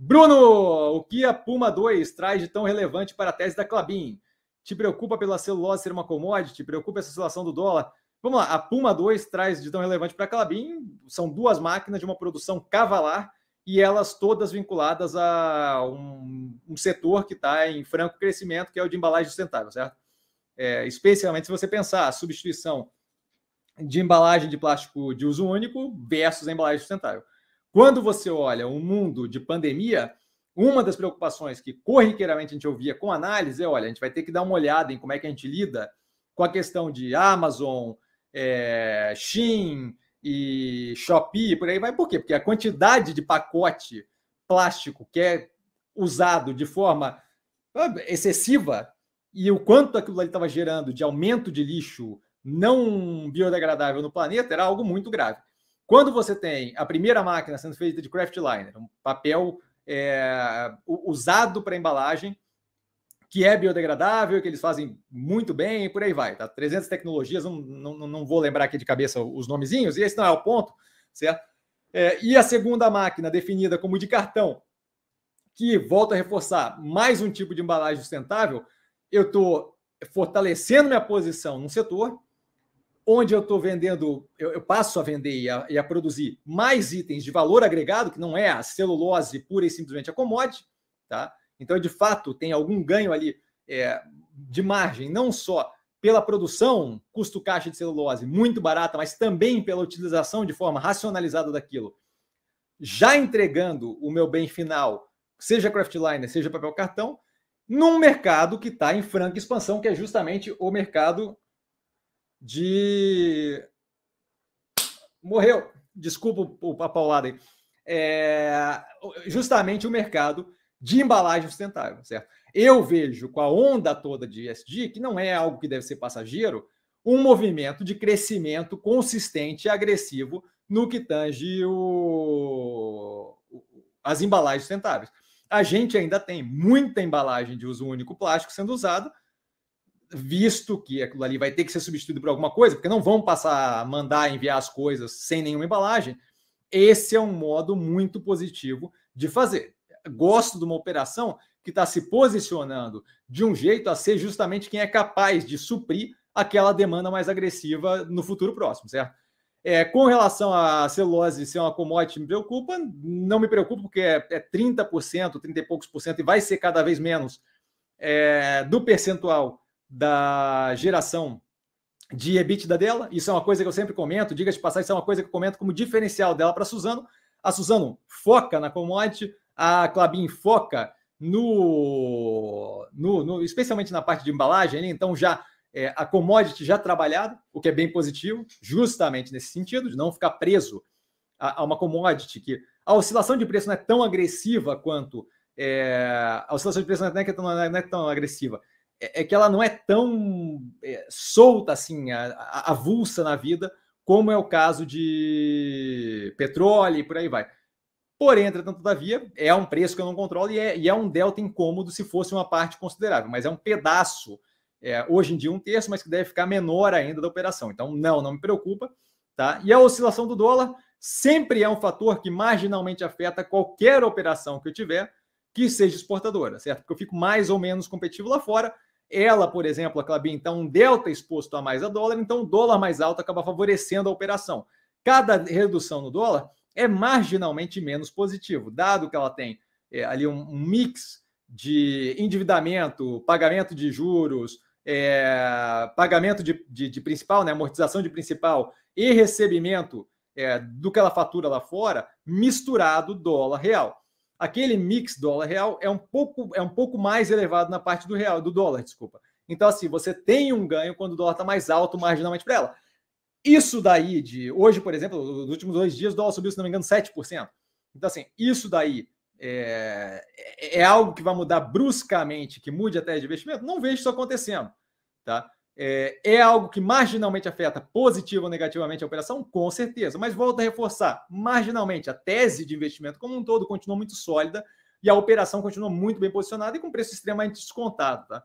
Bruno, o que a Puma 2 traz de tão relevante para a tese da Clabin? Te preocupa pela celulose ser uma commodity? Te preocupa essa oscilação do dólar? Vamos lá, a Puma 2 traz de tão relevante para a Clabin, são duas máquinas de uma produção cavalar e elas todas vinculadas a um, um setor que está em franco crescimento, que é o de embalagem sustentável, certo? É, especialmente se você pensar a substituição de embalagem de plástico de uso único versus a embalagem sustentável. Quando você olha um mundo de pandemia, uma das preocupações que corriqueiramente a gente ouvia com análise é: olha, a gente vai ter que dar uma olhada em como é que a gente lida com a questão de Amazon, é, Shein, e Shopee, por aí vai. Por quê? Porque a quantidade de pacote plástico que é usado de forma excessiva e o quanto aquilo ali estava gerando de aumento de lixo não biodegradável no planeta era algo muito grave. Quando você tem a primeira máquina sendo feita de craft liner, um papel é, usado para embalagem, que é biodegradável, que eles fazem muito bem e por aí vai. Tá? 300 tecnologias, não, não, não vou lembrar aqui de cabeça os nomezinhos, e esse não é o ponto, certo? É, e a segunda máquina, definida como de cartão, que, volta a reforçar, mais um tipo de embalagem sustentável, eu estou fortalecendo minha posição no setor, onde eu estou vendendo, eu, eu, passo a vender e a, e a, produzir mais itens de valor agregado, que não é a celulose pura e simplesmente a commodity, tá? Então, de fato, tem algum ganho ali é, de margem, não só pela produção, custo caixa de celulose muito barata, mas também pela utilização de forma racionalizada daquilo, já entregando o meu bem final, seja craftliner, seja papel cartão, num mercado que está em franca expansão, que é justamente o mercado de. Morreu. Desculpa a paulada aí. É... Justamente o mercado de embalagem sustentável, certo? Eu vejo com a onda toda de ESG, que não é algo que deve ser passageiro, um movimento de crescimento consistente e agressivo no que tange o... as embalagens sustentáveis. A gente ainda tem muita embalagem de uso único plástico sendo usada, visto que aquilo ali vai ter que ser substituído por alguma coisa, porque não vão passar a mandar enviar as coisas sem nenhuma embalagem. Esse é um modo muito positivo de fazer gosto de uma operação que está se posicionando de um jeito a ser justamente quem é capaz de suprir aquela demanda mais agressiva no futuro próximo, certo? É, com relação à celulose ser uma commodity, me preocupa? Não me preocupa, porque é, é 30%, 30 e poucos por cento, e vai ser cada vez menos é, do percentual da geração de EBITDA dela. Isso é uma coisa que eu sempre comento, diga de passar, isso é uma coisa que eu comento como diferencial dela para a Suzano. A Suzano foca na commodity, a Clabin foca no, no, no, especialmente na parte de embalagem, né? então já é, a commodity já trabalhada, o que é bem positivo, justamente nesse sentido, de não ficar preso a, a uma commodity que a oscilação de preço não é tão agressiva quanto é, a oscilação de preço não é, não é tão agressiva, é, é, que ela não é tão é, solta assim, avulsa na vida, como é o caso de petróleo e por aí vai. Porém, entretanto, todavia, é um preço que eu não controlo e é, e é um delta incômodo se fosse uma parte considerável, mas é um pedaço, é, hoje em dia um terço, mas que deve ficar menor ainda da operação. Então, não, não me preocupa. Tá? E a oscilação do dólar sempre é um fator que marginalmente afeta qualquer operação que eu tiver que seja exportadora, certo? Porque eu fico mais ou menos competitivo lá fora. Ela, por exemplo, a Clabin, então, um delta exposto a mais a dólar, então o dólar mais alto acaba favorecendo a operação. Cada redução no dólar é marginalmente menos positivo, dado que ela tem é, ali um, um, mix de endividamento, pagamento de juros, é, pagamento de, de, de, principal, né, amortização de principal e recebimento é, do que ela fatura lá fora, misturado dólar real. Aquele mix dólar real é um pouco é um pouco mais elevado na parte do real, do dólar, desculpa. Então, assim, você tem um ganho quando o dólar está mais alto marginalmente para ela. Isso daí, de hoje, por exemplo, nos últimos dois dias, o dólar subiu, se não me engano, 7%. Então, assim, isso daí é, é, algo que vai mudar bruscamente, que mude até de investimento? Não vejo isso acontecendo. Tá? É, é algo que marginalmente afeta positiva ou negativamente a operação? Com certeza. Mas volto a reforçar: marginalmente, a tese de investimento como um todo continua muito sólida e a operação continua muito bem posicionada e com preço extremamente descontado. Tá?